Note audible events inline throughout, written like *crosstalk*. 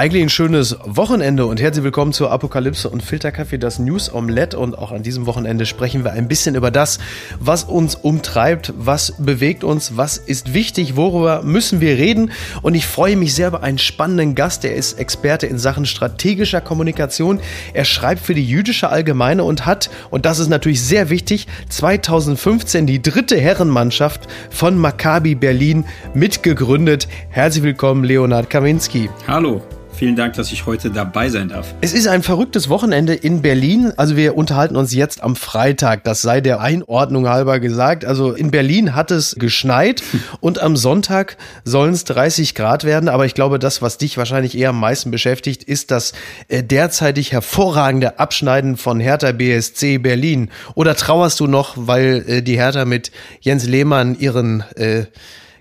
eigentlich ein schönes Wochenende und herzlich willkommen zur Apokalypse und Filterkaffee, das News Omelette. Und auch an diesem Wochenende sprechen wir ein bisschen über das, was uns umtreibt, was bewegt uns, was ist wichtig, worüber müssen wir reden. Und ich freue mich sehr über einen spannenden Gast, der ist Experte in Sachen strategischer Kommunikation. Er schreibt für die jüdische Allgemeine und hat, und das ist natürlich sehr wichtig, 2015 die dritte Herrenmannschaft von Maccabi Berlin mitgegründet. Herzlich willkommen, Leonard Kaminski. Hallo. Vielen Dank, dass ich heute dabei sein darf. Es ist ein verrücktes Wochenende in Berlin. Also wir unterhalten uns jetzt am Freitag. Das sei der Einordnung halber gesagt. Also in Berlin hat es geschneit *laughs* und am Sonntag sollen es 30 Grad werden. Aber ich glaube, das, was dich wahrscheinlich eher am meisten beschäftigt, ist das äh, derzeitig hervorragende Abschneiden von Hertha BSC Berlin. Oder trauerst du noch, weil äh, die Hertha mit Jens Lehmann ihren äh,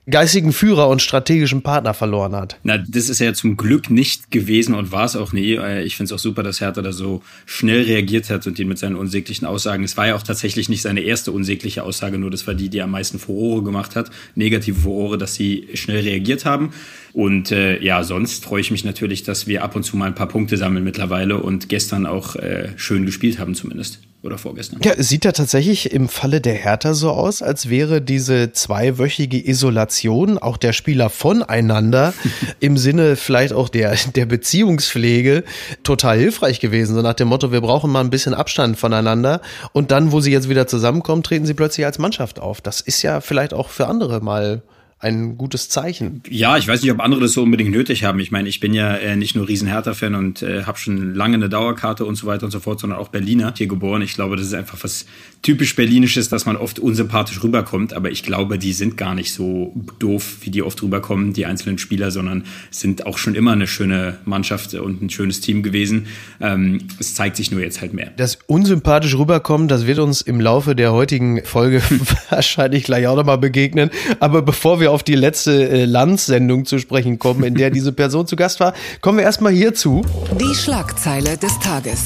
geistigen Führer und strategischen Partner verloren hat. Na, das ist ja zum Glück nicht gewesen und war es auch nie. Äh, ich finde es auch super, dass Hertha da so schnell reagiert hat und ihn mit seinen unsäglichen Aussagen. Es war ja auch tatsächlich nicht seine erste unsägliche Aussage, nur das war die, die am meisten Furore gemacht hat. Negative Furore, dass sie schnell reagiert haben. Und äh, ja, sonst freue ich mich natürlich, dass wir ab und zu mal ein paar Punkte sammeln mittlerweile und gestern auch äh, schön gespielt haben zumindest oder vorgestern. Ja, es sieht ja tatsächlich im Falle der Hertha so aus, als wäre diese zweiwöchige Isolation auch der Spieler voneinander *laughs* im Sinne vielleicht auch der, der Beziehungspflege total hilfreich gewesen. So nach dem Motto, wir brauchen mal ein bisschen Abstand voneinander. Und dann, wo sie jetzt wieder zusammenkommen, treten sie plötzlich als Mannschaft auf. Das ist ja vielleicht auch für andere mal ein gutes Zeichen. Ja, ich weiß nicht, ob andere das so unbedingt nötig haben. Ich meine, ich bin ja äh, nicht nur riesen Hertha-Fan und äh, habe schon lange eine Dauerkarte und so weiter und so fort, sondern auch Berliner hier geboren. Ich glaube, das ist einfach was typisch Berlinisches, dass man oft unsympathisch rüberkommt. Aber ich glaube, die sind gar nicht so doof, wie die oft rüberkommen, die einzelnen Spieler, sondern sind auch schon immer eine schöne Mannschaft und ein schönes Team gewesen. Ähm, es zeigt sich nur jetzt halt mehr. Das unsympathisch rüberkommen, das wird uns im Laufe der heutigen Folge *laughs* wahrscheinlich gleich auch nochmal begegnen. Aber bevor wir auf die letzte äh, Landsendung zu sprechen kommen, in der diese Person zu Gast war, kommen wir erstmal hierzu. Die Schlagzeile des Tages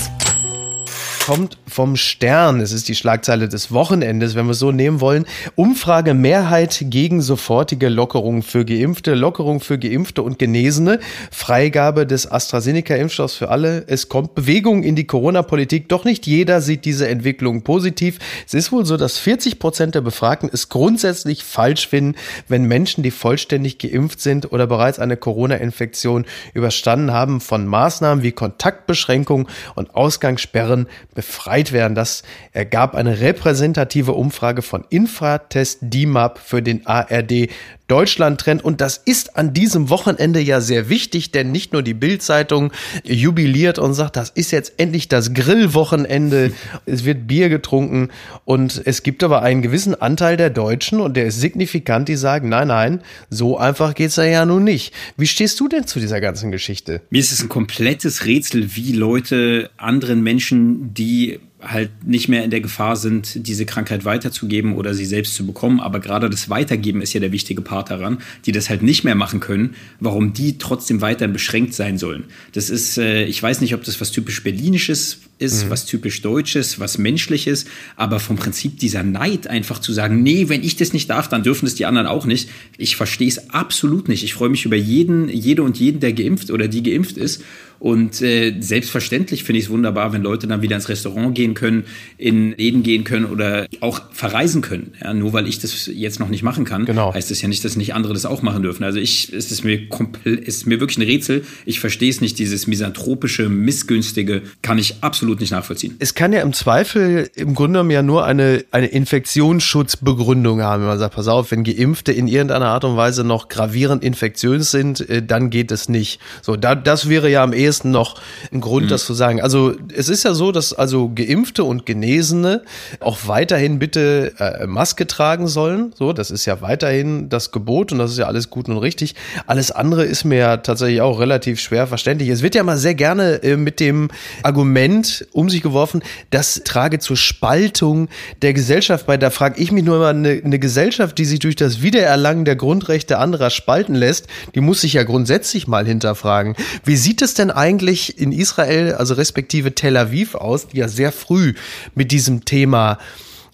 kommt vom Stern. Es ist die Schlagzeile des Wochenendes, wenn wir es so nehmen wollen. Umfrage Mehrheit gegen sofortige Lockerung für Geimpfte, Lockerung für Geimpfte und Genesene, Freigabe des AstraZeneca-Impfstoffs für alle. Es kommt Bewegung in die Corona-Politik. Doch nicht jeder sieht diese Entwicklung positiv. Es ist wohl so, dass 40 Prozent der Befragten es grundsätzlich falsch finden, wenn Menschen, die vollständig geimpft sind oder bereits eine Corona-Infektion überstanden haben, von Maßnahmen wie Kontaktbeschränkungen und Ausgangssperren befreit werden. Das ergab eine repräsentative Umfrage von Infratest DIMAP für den ARD Deutschland-Trend. Und das ist an diesem Wochenende ja sehr wichtig, denn nicht nur die Bild-Zeitung jubiliert und sagt, das ist jetzt endlich das Grillwochenende. *laughs* Es wird Bier getrunken und es gibt aber einen gewissen Anteil der Deutschen und der ist signifikant, die sagen, nein, nein, so einfach geht's ja nun nicht. Wie stehst du denn zu dieser ganzen Geschichte? Mir ist es ein komplettes Rätsel, wie Leute anderen Menschen, die halt nicht mehr in der Gefahr sind, diese Krankheit weiterzugeben oder sie selbst zu bekommen. Aber gerade das Weitergeben ist ja der wichtige Part daran, die das halt nicht mehr machen können, warum die trotzdem weiterhin beschränkt sein sollen. Das ist, äh, ich weiß nicht, ob das was typisch Berlinisches ist, mhm. was typisch Deutsches, was Menschliches, aber vom Prinzip dieser Neid einfach zu sagen, nee, wenn ich das nicht darf, dann dürfen es die anderen auch nicht. Ich verstehe es absolut nicht. Ich freue mich über jeden, jede und jeden, der geimpft oder die geimpft ist und äh, selbstverständlich finde ich es wunderbar, wenn Leute dann wieder ins Restaurant gehen können, in Läden gehen können oder auch verreisen können. Ja, nur weil ich das jetzt noch nicht machen kann, genau. heißt das ja nicht, dass nicht andere das auch machen dürfen. Also ich, es ist mir ist mir wirklich ein Rätsel. Ich verstehe es nicht. Dieses misanthropische, missgünstige kann ich absolut nicht nachvollziehen. Es kann ja im Zweifel im Grunde genommen ja nur eine, eine Infektionsschutzbegründung haben, wenn man sagt, pass auf, wenn Geimpfte in irgendeiner Art und Weise noch gravierend infektiös sind, äh, dann geht es nicht. So, da, das wäre ja am ehesten ehesten noch ein Grund, mhm. das zu sagen. Also es ist ja so, dass also Geimpfte und Genesene auch weiterhin bitte äh, Maske tragen sollen. So, das ist ja weiterhin das Gebot und das ist ja alles gut und richtig. Alles andere ist mir ja tatsächlich auch relativ schwer verständlich. Es wird ja mal sehr gerne äh, mit dem Argument um sich geworfen, das trage zur Spaltung der Gesellschaft bei. Da frage ich mich nur immer, eine, eine Gesellschaft, die sich durch das Wiedererlangen der Grundrechte anderer spalten lässt, die muss sich ja grundsätzlich mal hinterfragen. Wie sieht es denn eigentlich in Israel, also respektive Tel Aviv aus, die ja sehr früh mit diesem Thema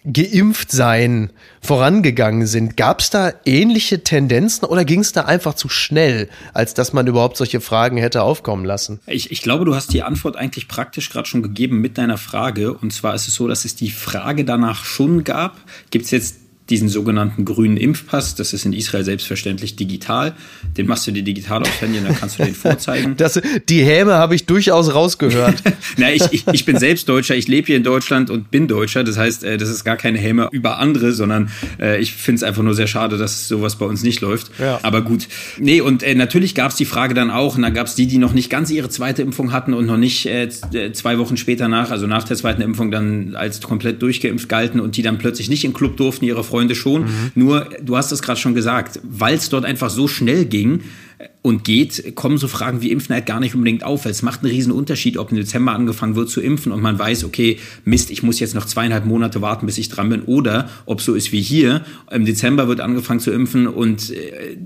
geimpft sein vorangegangen sind. Gab es da ähnliche Tendenzen oder ging es da einfach zu schnell, als dass man überhaupt solche Fragen hätte aufkommen lassen? Ich, ich glaube, du hast die Antwort eigentlich praktisch gerade schon gegeben mit deiner Frage. Und zwar ist es so, dass es die Frage danach schon gab. Gibt es jetzt diesen sogenannten grünen Impfpass. Das ist in Israel selbstverständlich digital. Den machst du dir digital aufs Handy und dann kannst du den vorzeigen. *laughs* Das, die Häme habe ich durchaus rausgehört. *laughs* Na, ich, ich, ich bin selbst Deutscher, ich lebe hier in Deutschland und bin Deutscher. Das heißt, äh, das ist gar keine Häme über andere, sondern äh, ich finde es einfach nur sehr schade, dass sowas bei uns nicht läuft. Ja. Aber gut. Nee, und äh, natürlich gab es die Frage dann auch, und dann gab es die, die noch nicht ganz ihre zweite Impfung hatten und noch nicht zwei Wochen später nach, also nach der zweiten Impfung dann als komplett durchgeimpft galten und die dann plötzlich nicht in Club durften, ihre Freunde Freunde schon. Mhm. Nur, du hast es gerade schon gesagt, weil es dort einfach so schnell ging und geht, kommen so Fragen wie Impfen halt gar nicht unbedingt auf. Weil es macht einen riesen Unterschied, ob im Dezember angefangen wird zu impfen und man weiß, okay, Mist, ich muss jetzt noch zweieinhalb Monate warten, bis ich dran bin. Oder ob so ist wie hier, im Dezember wird angefangen zu impfen und äh,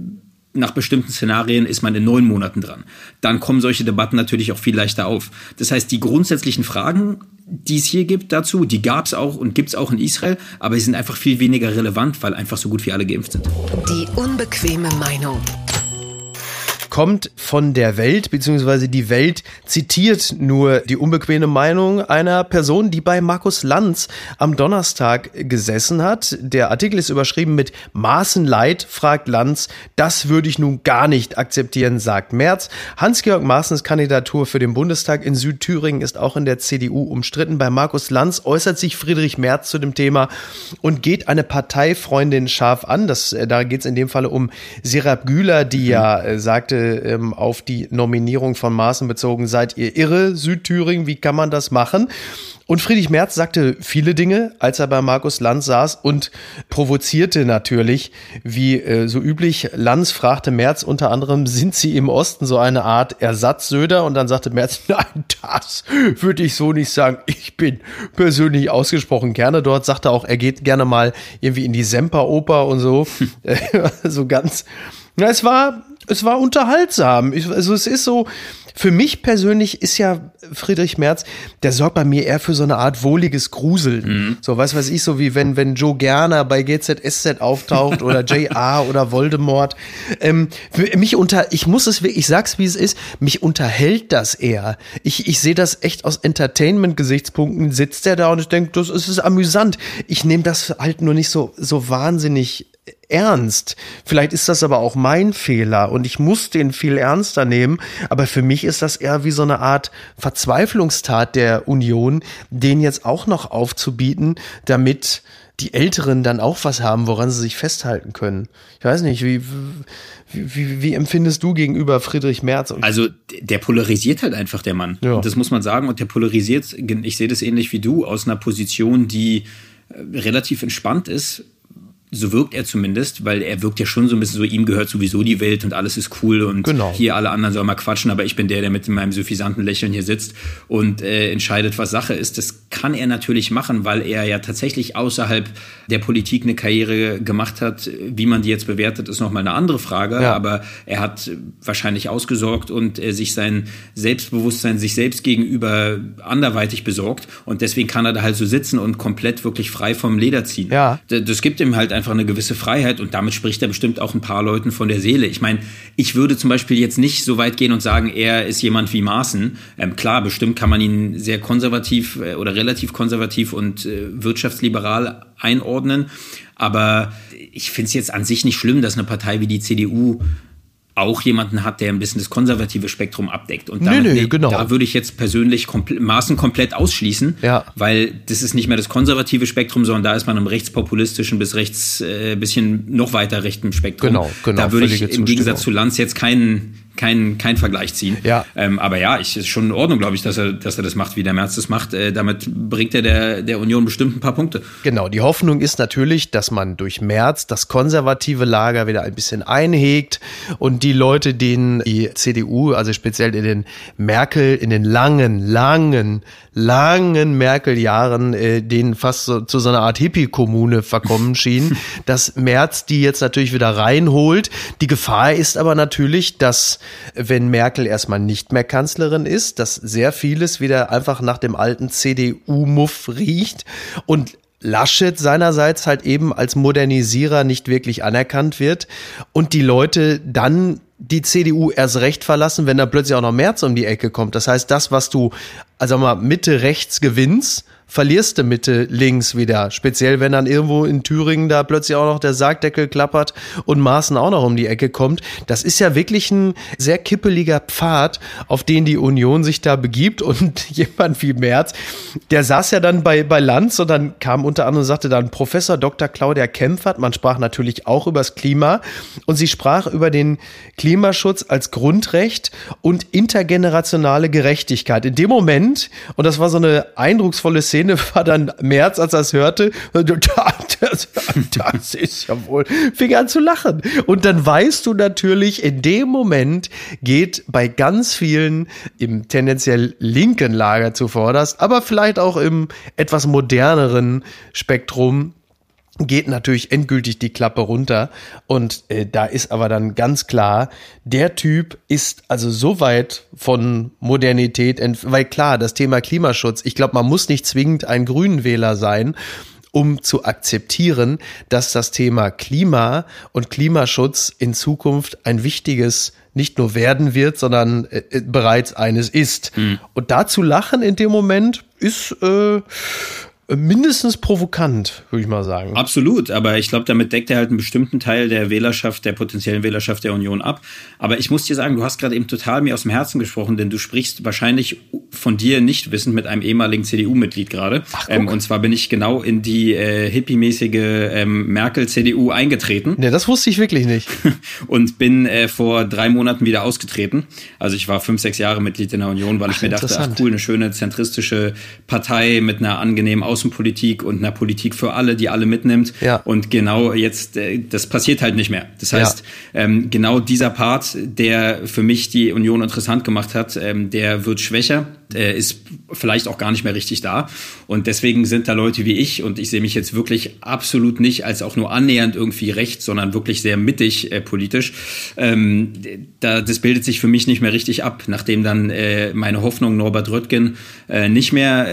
nach bestimmten Szenarien ist man in neun Monaten dran. Dann kommen solche Debatten natürlich auch viel leichter auf. Das heißt, die grundsätzlichen Fragen, die es hier gibt dazu, die gab es auch und gibt es auch in Israel, aber sie sind einfach viel weniger relevant, weil einfach so gut wie alle geimpft sind. Die unbequeme Meinung kommt von der Welt, beziehungsweise die Welt zitiert nur die unbequeme Meinung einer Person, die bei Markus Lanz am Donnerstag gesessen hat. Der Artikel ist überschrieben mit Maßenleid, fragt Lanz. Das würde ich nun gar nicht akzeptieren, sagt Merz. Hans-Georg Maaßens Kandidatur für den Bundestag in Südthüringen ist auch in der CDU umstritten. Bei Markus Lanz äußert sich Friedrich Merz zu dem Thema und geht eine Parteifreundin scharf an. Das, äh, da geht es in dem Falle um Serap Güler, die ja äh, sagte, ähm, auf die Nominierung von Maaßen bezogen, seid ihr irre, Südthüringen, wie kann man das machen? Und Friedrich Merz sagte viele Dinge, als er bei Markus Lanz saß und provozierte natürlich, wie äh, so üblich. Lanz fragte Merz unter anderem, sind Sie im Osten so eine Art Ersatzsöder? Und dann sagte Merz, *laughs* nein, das würde ich so nicht sagen. Ich bin persönlich ausgesprochen gerne dort. Sagte auch, er geht gerne mal irgendwie in die Semperoper und so. *laughs* so ganz. Na, es war es war unterhaltsam. Ich, also es ist so, für mich persönlich ist ja Friedrich Merz, der sorgt bei mir eher für so eine Art wohliges Gruseln. Mhm. So, was weiß ich, so wie wenn, wenn Joe Gerner bei GZSZ auftaucht oder *laughs* JR oder Voldemort. Ähm, mich unter, ich muss es wirklich, ich sag's wie es ist, mich unterhält das eher. Ich, ich sehe das echt aus Entertainment-Gesichtspunkten, sitzt der da und ich denke, das ist, ist amüsant. Ich nehme das halt nur nicht so, so wahnsinnig ernst. Vielleicht ist das aber auch mein Fehler und ich muss den viel ernster nehmen. Aber für mich ist das eher wie so eine Art Verzweiflungstat der Union, den jetzt auch noch aufzubieten, damit die Älteren dann auch was haben, woran sie sich festhalten können. Ich weiß nicht, wie, wie, wie, wie empfindest du gegenüber Friedrich Merz? also der polarisiert halt einfach der Mann. Ja. das muss man sagen. Und der polarisiert, ich sehe das ähnlich wie du, aus einer Position, die äh, relativ entspannt ist, so wirkt er zumindest, weil er wirkt ja schon so ein bisschen so, ihm gehört sowieso die Welt und alles ist cool und genau. hier alle anderen sollen mal quatschen, aber ich bin der, der mit meinem suffisanten Lächeln hier sitzt und äh, entscheidet, was Sache ist. Das kann er natürlich machen, weil er ja tatsächlich außerhalb der Politik eine Karriere gemacht hat. Wie man die jetzt bewertet, ist nochmal eine andere Frage, ja. aber er hat wahrscheinlich ausgesorgt und äh, sich sein Selbstbewusstsein sich selbst gegenüber anderweitig besorgt und deswegen kann er da halt so sitzen und komplett wirklich frei vom Leder ziehen. Ja. Das gibt ihm halt einfach einfach eine gewisse Freiheit und damit spricht er bestimmt auch ein paar Leuten von der Seele. Ich meine, ich würde zum Beispiel jetzt nicht so weit gehen und sagen, er ist jemand wie Maaßen. Ähm, klar, bestimmt kann man ihn sehr konservativ äh, oder relativ konservativ und äh, wirtschaftsliberal einordnen. Aber ich finde es jetzt an sich nicht schlimm, dass eine Partei wie die CDU auch jemanden hat, der ein bisschen das konservative Spektrum abdeckt. Und damit, nee, nee, genau. da würde ich jetzt persönlich komple Maßen komplett ausschließen, ja. weil das ist nicht mehr das konservative Spektrum, sondern da ist man im rechtspopulistischen bis rechts äh, bisschen noch weiter rechten Spektrum. Genau, genau. Da würde ich im Gegensatz zu Lanz jetzt keinen kein, kein Vergleich ziehen. Ja. Ähm, aber ja, ich ist schon in Ordnung, glaube ich, dass er, dass er das macht, wie der März das macht. Äh, damit bringt er der, der Union bestimmt ein paar Punkte. Genau, die Hoffnung ist natürlich, dass man durch März das konservative Lager wieder ein bisschen einhegt und die Leute, denen die CDU, also speziell in den Merkel, in den langen, langen, langen Merkel-Jahren, äh, denen fast so, zu so einer Art Hippie-Kommune verkommen *laughs* schien, dass März die jetzt natürlich wieder reinholt. Die Gefahr ist aber natürlich, dass wenn Merkel erstmal nicht mehr Kanzlerin ist, dass sehr vieles wieder einfach nach dem alten CDU-Muff riecht und Laschet seinerseits halt eben als Modernisierer nicht wirklich anerkannt wird und die Leute dann die CDU erst recht verlassen, wenn da plötzlich auch noch März um die Ecke kommt. Das heißt, das, was du, also mal Mitte rechts gewinnst, verlierst du Mitte links wieder. Speziell, wenn dann irgendwo in Thüringen da plötzlich auch noch der Sargdeckel klappert und Maaßen auch noch um die Ecke kommt. Das ist ja wirklich ein sehr kippeliger Pfad, auf den die Union sich da begibt. Und *laughs* jemand wie Merz, der saß ja dann bei, bei Lanz und dann kam unter anderem, sagte dann Professor Dr. Claudia Kempfert. Man sprach natürlich auch über das Klima und sie sprach über den Klimaschutz als Grundrecht und intergenerationale Gerechtigkeit. In dem Moment, und das war so eine eindrucksvolle Szene, Szene war dann März, als er es hörte, *laughs* das, das ist ja wohl, fing an zu lachen. Und dann weißt du natürlich, in dem Moment geht bei ganz vielen im tendenziell linken Lager zuvorderst, aber vielleicht auch im etwas moderneren Spektrum geht natürlich endgültig die Klappe runter. Und äh, da ist aber dann ganz klar, der Typ ist also so weit von Modernität, weil klar, das Thema Klimaschutz, ich glaube, man muss nicht zwingend ein Grünenwähler sein, um zu akzeptieren, dass das Thema Klima und Klimaschutz in Zukunft ein wichtiges nicht nur werden wird, sondern äh, äh bereits eines ist. Mhm. Und da zu lachen in dem Moment ist äh, mindestens provokant, würde ich mal sagen. Absolut, aber ich glaube, damit deckt er halt einen bestimmten Teil der Wählerschaft, der potenziellen Wählerschaft der Union ab. Aber ich muss dir sagen, du hast gerade eben total mir aus dem Herzen gesprochen, denn du sprichst wahrscheinlich von dir nicht wissend mit einem ehemaligen CDU-Mitglied gerade. Ähm, und zwar bin ich genau in die äh, hippie-mäßige ähm, Merkel-CDU eingetreten. Ne, das wusste ich wirklich nicht. *laughs* und bin äh, vor drei Monaten wieder ausgetreten. Also ich war fünf, sechs Jahre Mitglied in der Union, weil ach, ich mir dachte, ach cool, eine schöne zentristische Partei mit einer angenehmen Außenpolitik und einer Politik für alle, die alle mitnimmt. Ja. Und genau jetzt, äh, das passiert halt nicht mehr. Das heißt, ja. ähm, genau dieser Part, der für mich die Union interessant gemacht hat, ähm, der wird schwächer, der ist vielleicht auch gar nicht mehr richtig da. Und deswegen sind da Leute wie ich, und ich sehe mich jetzt wirklich absolut nicht als auch nur annähernd irgendwie rechts, sondern wirklich sehr mittig äh, politisch. Ähm, da, das bildet sich für mich nicht mehr richtig ab, nachdem dann äh, meine Hoffnung Norbert Röttgen äh, nicht mehr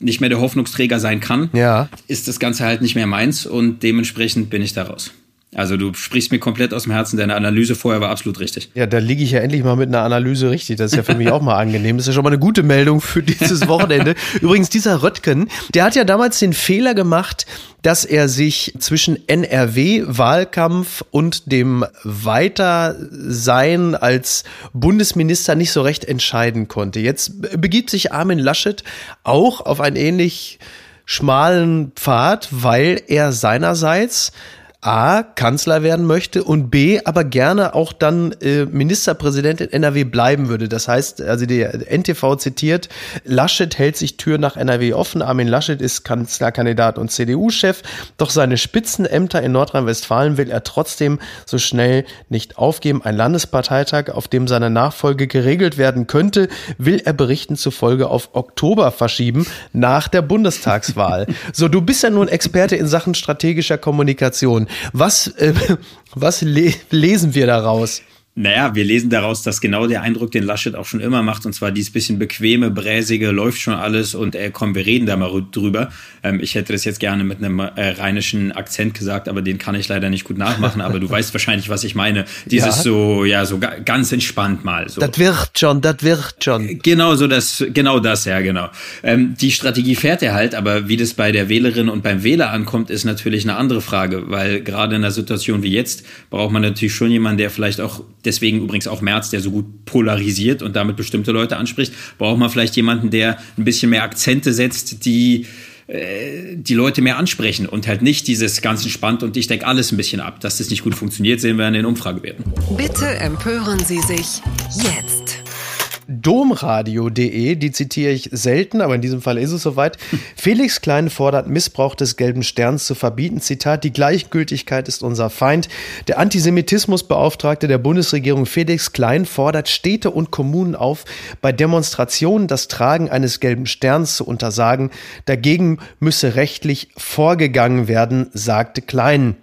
nicht mehr der Hoffnungsträger sein kann, ja. ist das Ganze halt nicht mehr meins und dementsprechend bin ich da raus. Also du sprichst mir komplett aus dem Herzen, deine Analyse vorher war absolut richtig. Ja, da liege ich ja endlich mal mit einer Analyse richtig. Das ist ja für mich auch mal angenehm. Das ist ja schon mal eine gute Meldung für dieses Wochenende. *laughs* Übrigens, dieser Röttgen, der hat ja damals den Fehler gemacht, dass er sich zwischen NRW-Wahlkampf und dem Weitersein als Bundesminister nicht so recht entscheiden konnte. Jetzt begibt sich Armin Laschet auch auf einen ähnlich schmalen Pfad, weil er seinerseits A, Kanzler werden möchte und B, aber gerne auch dann äh, Ministerpräsident in NRW bleiben würde. Das heißt, also der NTV zitiert, Laschet hält sich Tür nach NRW offen. Armin Laschet ist Kanzlerkandidat und CDU-Chef, doch seine Spitzenämter in Nordrhein-Westfalen will er trotzdem so schnell nicht aufgeben. Ein Landesparteitag, auf dem seine Nachfolge geregelt werden könnte, will er Berichten zufolge auf Oktober verschieben, nach der Bundestagswahl. so, du bist ja nun Experte in Sachen strategischer Kommunikation. Was, äh, *laughs* was le lesen wir daraus? Naja, wir lesen daraus, dass genau der Eindruck, den Laschet auch schon immer macht, und zwar dieses bisschen bequeme, bräsige, läuft schon alles und äh, komm, wir reden da mal drüber. Ähm, ich hätte das jetzt gerne mit einem äh, rheinischen Akzent gesagt, aber den kann ich leider nicht gut nachmachen, aber du *laughs* weißt wahrscheinlich, was ich meine. Dieses ja. so, ja, so ganz entspannt mal. So. Das wird schon, das wird schon. Genau so, das, genau das, ja, genau. Ähm, die Strategie fährt er halt, aber wie das bei der Wählerin und beim Wähler ankommt, ist natürlich eine andere Frage, weil gerade in einer Situation wie jetzt braucht man natürlich schon jemanden, der vielleicht auch deswegen übrigens auch Merz, der so gut polarisiert und damit bestimmte Leute anspricht, braucht man vielleicht jemanden, der ein bisschen mehr Akzente setzt, die äh, die Leute mehr ansprechen und halt nicht dieses ganz entspannt und ich decke alles ein bisschen ab. Dass das nicht gut funktioniert, sehen wir an den Umfragewerten. Bitte empören Sie sich jetzt domradio.de, die zitiere ich selten, aber in diesem Fall ist es soweit. *laughs* Felix Klein fordert, Missbrauch des gelben Sterns zu verbieten. Zitat, die Gleichgültigkeit ist unser Feind. Der Antisemitismusbeauftragte der Bundesregierung Felix Klein fordert Städte und Kommunen auf, bei Demonstrationen das Tragen eines gelben Sterns zu untersagen. Dagegen müsse rechtlich vorgegangen werden, sagte Klein.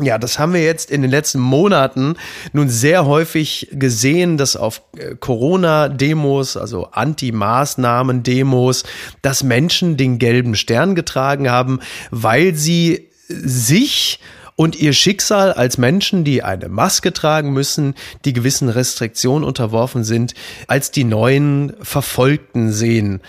Ja, das haben wir jetzt in den letzten Monaten nun sehr häufig gesehen, dass auf äh, Corona-Demos, also Anti-Maßnahmen-Demos, dass Menschen den gelben Stern getragen haben, weil sie sich und ihr Schicksal als Menschen, die eine Maske tragen müssen, die gewissen Restriktionen unterworfen sind, als die neuen Verfolgten sehen.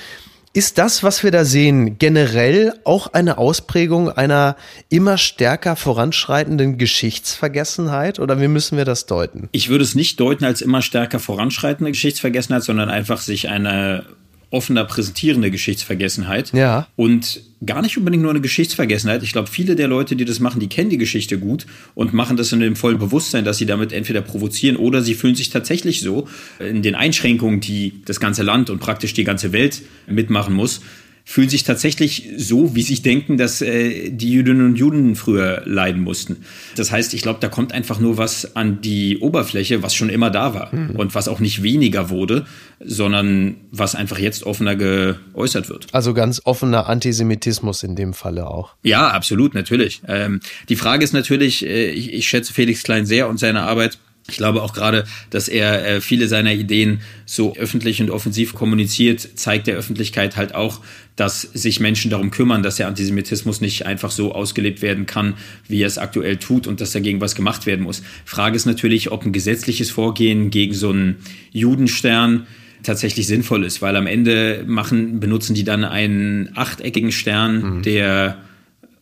Ist das, was wir da sehen, generell auch eine Ausprägung einer immer stärker voranschreitenden Geschichtsvergessenheit oder wie müssen wir das deuten? Ich würde es nicht deuten als immer stärker voranschreitende Geschichtsvergessenheit, sondern einfach sich eine offener präsentierende Geschichtsvergessenheit. Ja. Und gar nicht unbedingt nur eine Geschichtsvergessenheit. Ich glaube, viele der Leute, die das machen, die kennen die Geschichte gut und machen das in dem vollen Bewusstsein, dass sie damit entweder provozieren oder sie fühlen sich tatsächlich so in den Einschränkungen, die das ganze Land und praktisch die ganze Welt mitmachen muss, fühlen sich tatsächlich so, wie sie denken, dass äh, die Jüdinnen und Juden früher leiden mussten. Das heißt, ich glaube, da kommt einfach nur was an die Oberfläche, was schon immer da war mhm. und was auch nicht weniger wurde, sondern was einfach jetzt offener geäußert wird. Also ganz offener Antisemitismus in dem Falle auch. Ja, absolut, natürlich. Ähm, die Frage ist natürlich, äh, ich, ich schätze Felix Klein sehr und seine Arbeit. Ich glaube auch gerade, dass er äh, viele seiner Ideen so öffentlich und offensiv kommuniziert, zeigt der Öffentlichkeit halt auch, dass sich Menschen darum kümmern, dass der Antisemitismus nicht einfach so ausgelebt werden kann, wie er es aktuell tut und dass dagegen was gemacht werden muss. Frage ist natürlich, ob ein gesetzliches Vorgehen gegen so einen Judenstern tatsächlich sinnvoll ist, weil am Ende machen, benutzen die dann einen achteckigen Stern, mhm. der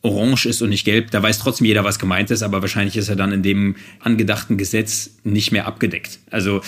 orange ist und nicht gelb, da weiß trotzdem jeder, was gemeint ist, aber wahrscheinlich ist er dann in dem angedachten Gesetz nicht mehr abgedeckt. Also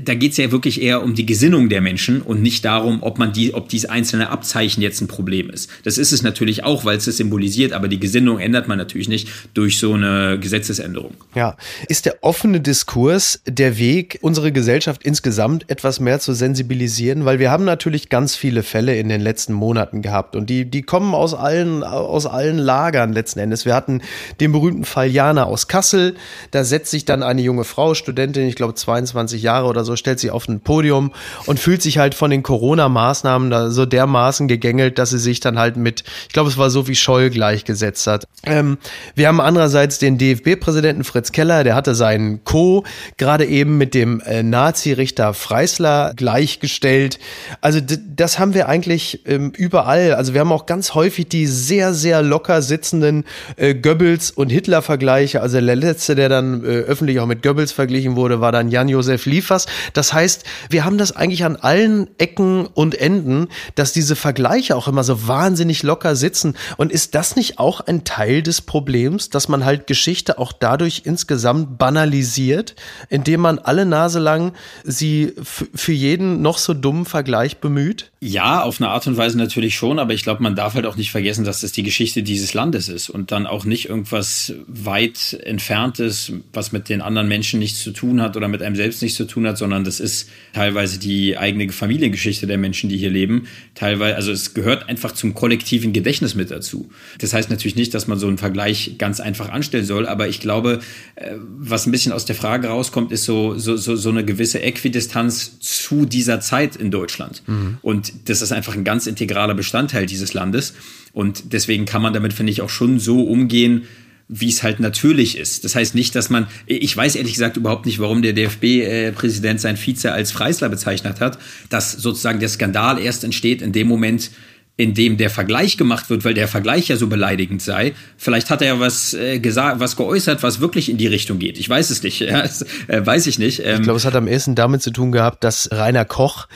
da geht es ja wirklich eher um die Gesinnung der Menschen und nicht darum, ob man die, ob dieses einzelne Abzeichen jetzt ein Problem ist. Das ist es natürlich auch, weil es es symbolisiert, aber die Gesinnung ändert man natürlich nicht durch so eine Gesetzesänderung. Ja, ist der offene Diskurs der Weg, unsere Gesellschaft insgesamt etwas mehr zu sensibilisieren, weil wir haben natürlich ganz viele Fälle in den letzten Monaten gehabt und die, die kommen aus allen, aus allen Lagern letzten Endes. Wir hatten den berühmten Fall Jana aus Kassel, da setzt sich dann eine junge Frau, Studentin, ich glaube 22 Jahre oder so, stellt sich auf ein Podium und fühlt sich halt von den Corona-Maßnahmen da so dermaßen gegängelt, dass sie sich dann halt mit, ich glaube, es war so wie Scholl gleichgesetzt hat. Ähm, wir haben andererseits den DFB-Präsidenten Fritz Keller, der hatte seinen Co. gerade eben mit dem äh, Nazi-Richter Freisler gleichgestellt. Also das haben wir eigentlich ähm, überall. Also wir haben auch ganz häufig die sehr, sehr locker sitzenden äh, Goebbels- und Hitler-Vergleiche. Also der letzte, der dann äh, öffentlich auch mit Goebbels verglichen wurde, war dann Jan-Josef Liefers. Das heißt, wir haben das eigentlich an allen Ecken und Enden, dass diese Vergleiche auch immer so wahnsinnig locker sitzen. Und ist das nicht auch ein Teil des Problems, dass man halt Geschichte auch dadurch insgesamt banalisiert, indem man alle Nase lang sie für jeden noch so dummen Vergleich bemüht? Ja, auf eine Art und Weise natürlich schon, aber ich glaube, man darf halt auch nicht vergessen, dass das die Geschichte dieses Landes ist und dann auch nicht irgendwas weit entferntes, was mit den anderen Menschen nichts zu tun hat oder mit einem selbst nichts zu tun hat, sondern das ist teilweise die eigene Familiengeschichte der Menschen, die hier leben. Teilweise, also es gehört einfach zum kollektiven Gedächtnis mit dazu. Das heißt natürlich nicht, dass man so einen Vergleich ganz einfach anstellen soll, aber ich glaube, äh, was ein bisschen aus der Frage rauskommt, ist so, so, so, so eine gewisse Äquidistanz zu dieser Zeit in Deutschland. Mhm. Und das ist einfach ein ganz integraler Bestandteil dieses Landes. Und deswegen kann man damit, finde ich, auch schon so umgehen, wie es halt natürlich ist. Das heißt nicht, dass man, ich weiß ehrlich gesagt überhaupt nicht, warum der DFB-Präsident sein Vize als Freisler bezeichnet hat, dass sozusagen der Skandal erst entsteht in dem Moment, in dem der Vergleich gemacht wird, weil der Vergleich ja so beleidigend sei. Vielleicht hat er ja was äh, gesagt, was geäußert, was wirklich in die Richtung geht. Ich weiß es nicht. *laughs* Ja, das, äh, weiß ich nicht. Ähm, ich glaube, es hat am ehesten damit zu tun gehabt, dass Rainer Koch,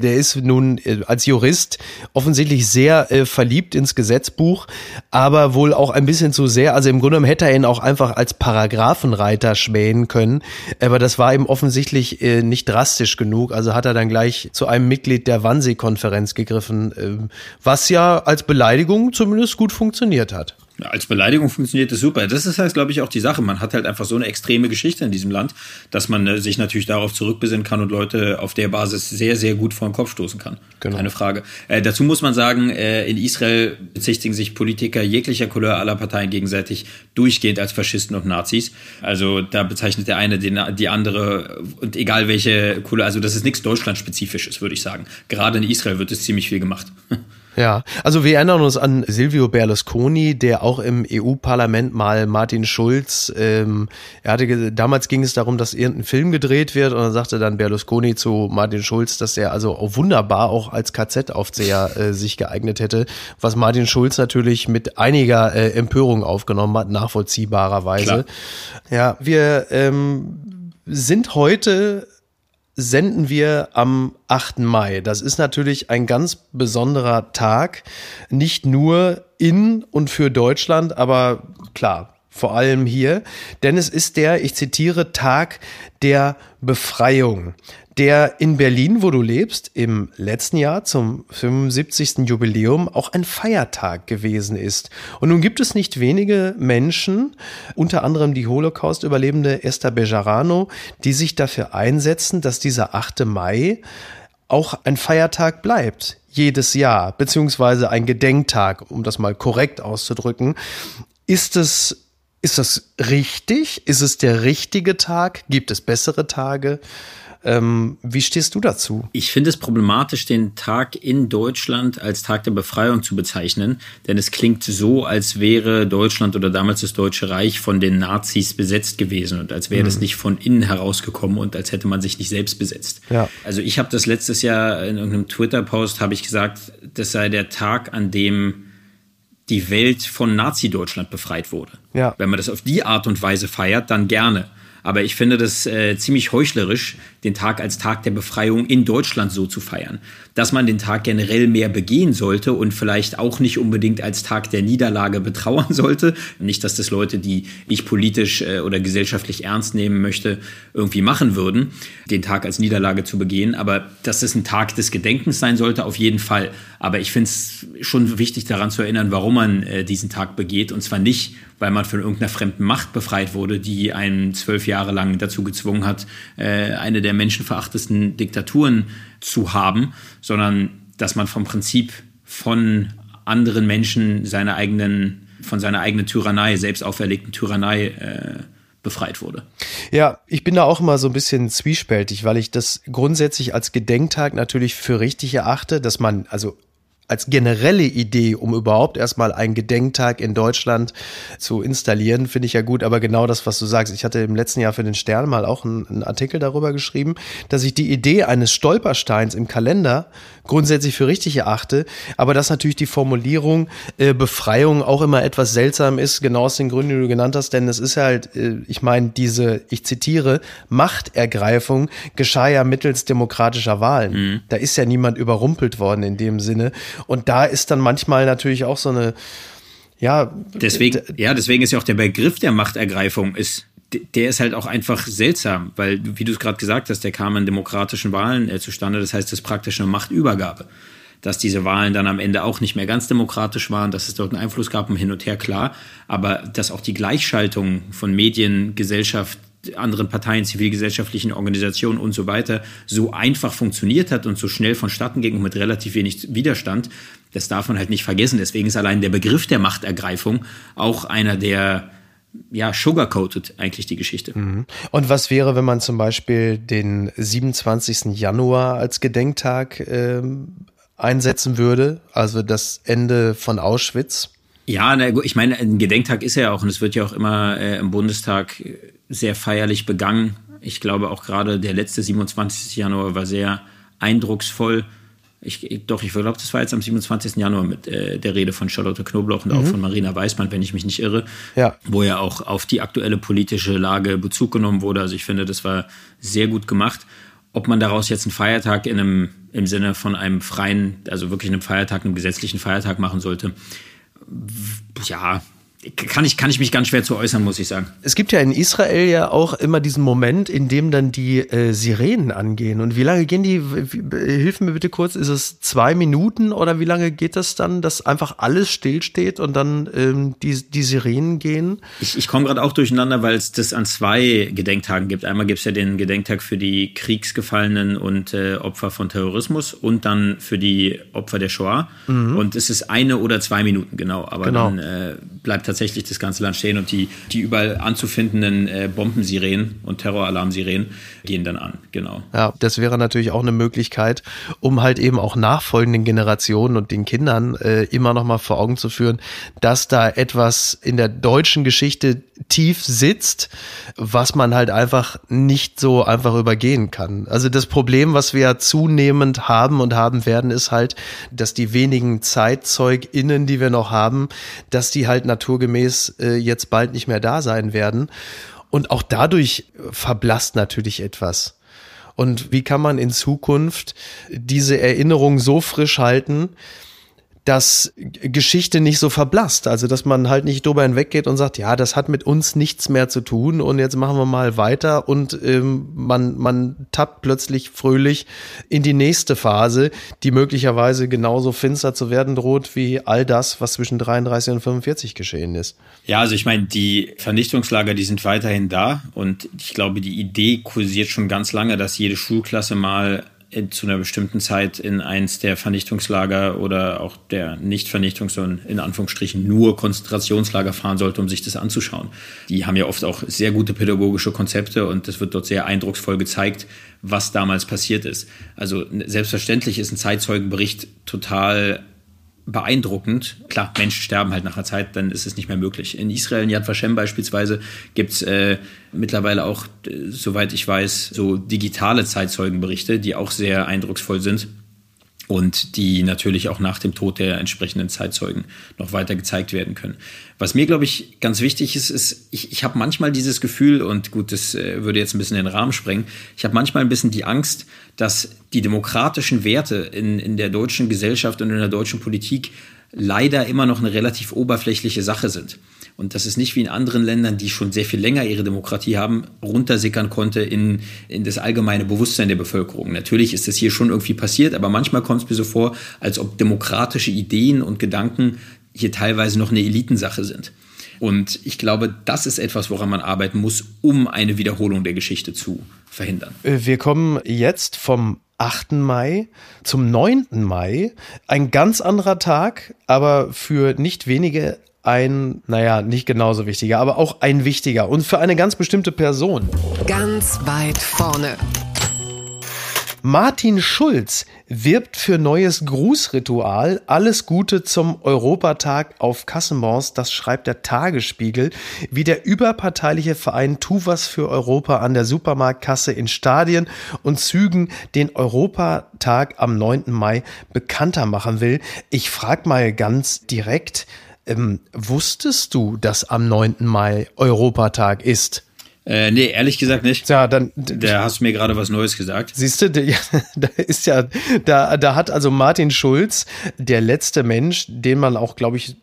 der ist nun äh, als Jurist offensichtlich sehr äh, verliebt ins Gesetzbuch, aber wohl auch ein bisschen zu sehr. Also im Grunde genommen hätte er ihn auch einfach als Paragraphenreiter schmähen können, aber das war ihm offensichtlich äh, nicht drastisch genug. Also hat er dann gleich zu einem Mitglied der Wannsee-Konferenz gegriffen, äh, was ja als Beleidigung zumindest gut funktioniert hat. Als Beleidigung funktioniert das super. Das ist halt, glaube ich, auch die Sache. Man hat halt einfach so eine extreme Geschichte in diesem Land, dass man äh, sich natürlich darauf zurückbesinnen kann und Leute auf der Basis sehr, sehr gut vor den Kopf stoßen kann. Genau. Keine Frage. Äh, dazu muss man sagen, äh, in Israel bezichtigen sich Politiker jeglicher Couleur aller Parteien gegenseitig durchgehend als Faschisten und Nazis. Also da bezeichnet der eine den, die andere und egal welche Couleur, also das ist nichts Deutschlandspezifisches, würde ich sagen. Gerade in Israel wird es ziemlich viel gemacht. *laughs* Ja, also wir erinnern uns an Silvio Berlusconi, der auch im EU-Parlament mal Martin Schulz, ähm, er hatte damals ging es darum, dass irgendein Film gedreht wird und dann sagte dann Berlusconi zu Martin Schulz, dass er also auch wunderbar auch als KZ-Aufseher äh, sich geeignet hätte, was Martin Schulz natürlich mit einiger äh, Empörung aufgenommen hat, nachvollziehbarerweise. Klar. Ja, wir ähm, sind heute senden wir am 8. Mai. Das ist natürlich ein ganz besonderer Tag, nicht nur in und für Deutschland, aber klar, vor allem hier, denn es ist der, ich zitiere, Tag der Befreiung der in Berlin, wo du lebst, im letzten Jahr zum 75. Jubiläum auch ein Feiertag gewesen ist. Und nun gibt es nicht wenige Menschen, unter anderem die Holocaust-Überlebende Esther Bejarano, die sich dafür einsetzen, dass dieser 8. Mai auch ein Feiertag bleibt jedes Jahr, beziehungsweise ein Gedenktag, um das mal korrekt auszudrücken. Ist es, ist das richtig? Ist es der richtige Tag? Gibt es bessere Tage? Ähm, wie stehst du dazu? Ich finde es problematisch, den Tag in Deutschland als Tag der Befreiung zu bezeichnen, denn es klingt so, als wäre Deutschland oder damals das Deutsche Reich von den Nazis besetzt gewesen und als wäre mhm. das nicht von innen herausgekommen und als hätte man sich nicht selbst besetzt. Ja. Also ich habe das letztes Jahr in irgendeinem Twitter-Post habe ich gesagt, das sei der Tag, an dem die Welt von Nazi-Deutschland befreit wurde. Ja. Wenn man das auf die Art und Weise feiert, dann gerne. Aber ich finde das äh, ziemlich heuchlerisch, den Tag als Tag der Befreiung in Deutschland so zu feiern. Dass man den Tag generell mehr begehen sollte und vielleicht auch nicht unbedingt als Tag der Niederlage betrauern *laughs* sollte. Nicht, dass das Leute, die ich politisch äh, oder gesellschaftlich ernst nehmen möchte, irgendwie machen würden, den Tag als Niederlage zu begehen. Aber dass es ein Tag des Gedenkens sein sollte, auf jeden Fall. Aber ich finde es schon wichtig daran zu erinnern, warum man äh, diesen Tag begeht. Und zwar nicht, weil man von irgendeiner fremden Macht befreit wurde, die einen zwölf Jahre lang dazu gezwungen hat, äh, eine der menschenverachtesten Diktaturen zu haben, sondern dass man vom Prinzip von anderen Menschen seine eigenen, von seiner eigenen Tyrannei, selbst auferlegten Tyrannei äh, befreit wurde. Ja, ich bin da auch immer so ein bisschen zwiespältig, weil ich das grundsätzlich als Gedenktag natürlich für richtig erachte, dass man, also als generelle Idee, um überhaupt erstmal einen Gedenktag in Deutschland zu installieren, finde ich ja gut. Aber genau das, was du sagst, ich hatte im letzten Jahr für den Stern mal auch einen, einen Artikel darüber geschrieben, dass ich die Idee eines Stolpersteins im Kalender grundsätzlich für richtig erachte, aber dass natürlich die Formulierung äh, Befreiung auch immer etwas seltsam ist, genau aus den Gründen, die du genannt hast, denn es ist halt, äh, ich meine, diese, ich zitiere, Machtergreifung geschah ja mittels demokratischer Wahlen. Mhm. Da ist ja niemand überrumpelt worden in dem Sinne. Und da ist dann manchmal natürlich auch so eine, ja. Deswegen, ja, deswegen ist ja auch der Begriff der Machtergreifung ist der ist halt auch einfach seltsam, weil, wie du es gerade gesagt hast, der kam in demokratischen Wahlen äh, zustande. Das heißt, das ist praktisch eine Machtübergabe. Dass diese Wahlen dann am Ende auch nicht mehr ganz demokratisch waren, dass es dort einen Einfluss gab und hin und her, klar. Aber dass auch die Gleichschaltung von Medien, Gesellschaft, anderen Parteien, zivilgesellschaftlichen Organisationen und so weiter so einfach funktioniert hat und so schnell vonstatten ging und mit relativ wenig Widerstand, das darf man halt nicht vergessen. Deswegen ist allein der Begriff der Machtergreifung auch einer, der ja, sugarcoated eigentlich die Geschichte. Mhm. Und was wäre, wenn man zum Beispiel den 27. Januar als Gedenktag ähm, einsetzen würde, also das Ende von Auschwitz? Ja, ich meine, ein Gedenktag ist ja auch, und es wird ja auch immer äh, im Bundestag sehr feierlich begangen. Ich glaube auch gerade der letzte 27. Januar war sehr eindrucksvoll. Ich, doch, ich glaube, das war jetzt am 27. Januar mit äh, der Rede von Charlotte Knobloch und mhm. auch von Marina Weißmann, wenn ich mich nicht irre, ja. wo ja auch auf die aktuelle politische Lage Bezug genommen wurde. Also ich finde, das war sehr gut gemacht. Ob man daraus jetzt einen Feiertag in einem, im Sinne von einem freien, also wirklich einem Feiertag, einem gesetzlichen Feiertag machen sollte, ja, kann ich, kann ich mich ganz schwer zu äußern, muss ich sagen. Es gibt ja in Israel ja auch immer diesen Moment, in dem dann die äh, Sirenen angehen. Und wie lange gehen die, hilf mir bitte kurz, ist es zwei Minuten oder wie lange geht das dann, dass einfach alles stillsteht und dann ähm, die, die Sirenen gehen? Ich, ich komme gerade auch durcheinander, weil es das an zwei Gedenktagen gibt. Einmal gibt es ja den Gedenktag für die Kriegsgefallenen und äh, Opfer von Terrorismus und dann für die Opfer der Shoah. Mhm. Und es ist eine oder zwei Minuten, genau. Aber genau. dann äh, bleibt tatsächlich das ganze Land stehen und die, die überall anzufindenden äh, Bombensirenen und Terroralarmsirenen gehen dann an, genau. Ja, das wäre natürlich auch eine Möglichkeit, um halt eben auch nachfolgenden Generationen und den Kindern äh, immer noch mal vor Augen zu führen, dass da etwas in der deutschen Geschichte tief sitzt, was man halt einfach nicht so einfach übergehen kann. Also das Problem, was wir zunehmend haben und haben werden, ist halt, dass die wenigen ZeitzeugInnen, die wir noch haben, dass die halt naturgemäß äh, jetzt bald nicht mehr da sein werden. Und auch dadurch verblasst natürlich etwas. Und wie kann man in Zukunft diese Erinnerung so frisch halten, dass Geschichte nicht so verblasst. Also, dass man halt nicht drüber hinweggeht und sagt, ja, das hat mit uns nichts mehr zu tun und jetzt machen wir mal weiter und ähm, man, man tappt plötzlich fröhlich in die nächste Phase, die möglicherweise genauso finster zu werden droht wie all das, was zwischen 33 und 45 geschehen ist. Ja, also ich meine, die Vernichtungslager, die sind weiterhin da und ich glaube, die Idee kursiert schon ganz lange, dass jede Schulklasse mal zu einer bestimmten Zeit in eins der Vernichtungslager oder auch der Nicht-Vernichtungs- und in Anführungsstrichen nur Konzentrationslager fahren sollte, um sich das anzuschauen. Die haben ja oft auch sehr gute pädagogische Konzepte und es wird dort sehr eindrucksvoll gezeigt, was damals passiert ist. Also selbstverständlich ist ein Zeitzeugenbericht total beeindruckend. Klar, Menschen sterben halt nach einer Zeit, dann ist es nicht mehr möglich. In Israel, in Yad Vashem beispielsweise, gibt's äh, mittlerweile auch, äh, soweit ich weiß, so digitale Zeitzeugenberichte, die auch sehr eindrucksvoll sind und die natürlich auch nach dem Tod der entsprechenden Zeitzeugen noch weiter gezeigt werden können. Was mir, glaube ich, ganz wichtig ist, ist, ich, ich habe manchmal dieses Gefühl, und gut, das äh, würde jetzt ein bisschen den Rahmen sprengen, ich habe manchmal ein bisschen die Angst, dass die demokratischen Werte in, in der deutschen Gesellschaft und in der deutschen Politik leider immer noch eine relativ oberflächliche Sache sind und dass es nicht wie in anderen Ländern, die schon sehr viel länger ihre Demokratie haben, runtersickern konnte in, in das allgemeine Bewusstsein der Bevölkerung. Natürlich ist das hier schon irgendwie passiert, aber manchmal kommt es mir so vor, als ob demokratische Ideen und Gedanken hier teilweise noch eine Elitensache sind. Und ich glaube, das ist etwas, woran man arbeiten muss, um eine Wiederholung der Geschichte zu verhindern. Äh, wir kommen jetzt vom 8. Mai zum 9. Mai. Ein ganz anderer Tag, aber für nicht wenige ein, naja, nicht genauso wichtiger, aber auch ein wichtiger und für eine ganz bestimmte Person. Ganz weit vorne. Martin Schulz wirbt für neues Grußritual. Alles Gute zum Europatag auf Kassenbons. Das schreibt der Tagesspiegel. Wie der überparteiliche Verein Tu was für Europa an der Supermarktkasse in Stadien und Zügen den Europatag am 9. Mai bekannter machen will. Ich frage mal ganz direkt, ähm, wusstest du, dass am 9. Mai Europatag ist? Äh, nee, ehrlich gesagt nicht. Ja, dann. Da hast du mir gerade was Neues gesagt. Siehst du, ja, *laughs* da ist ja, da, da hat also Martin Schulz, der letzte Mensch, den man auch, glaube ich,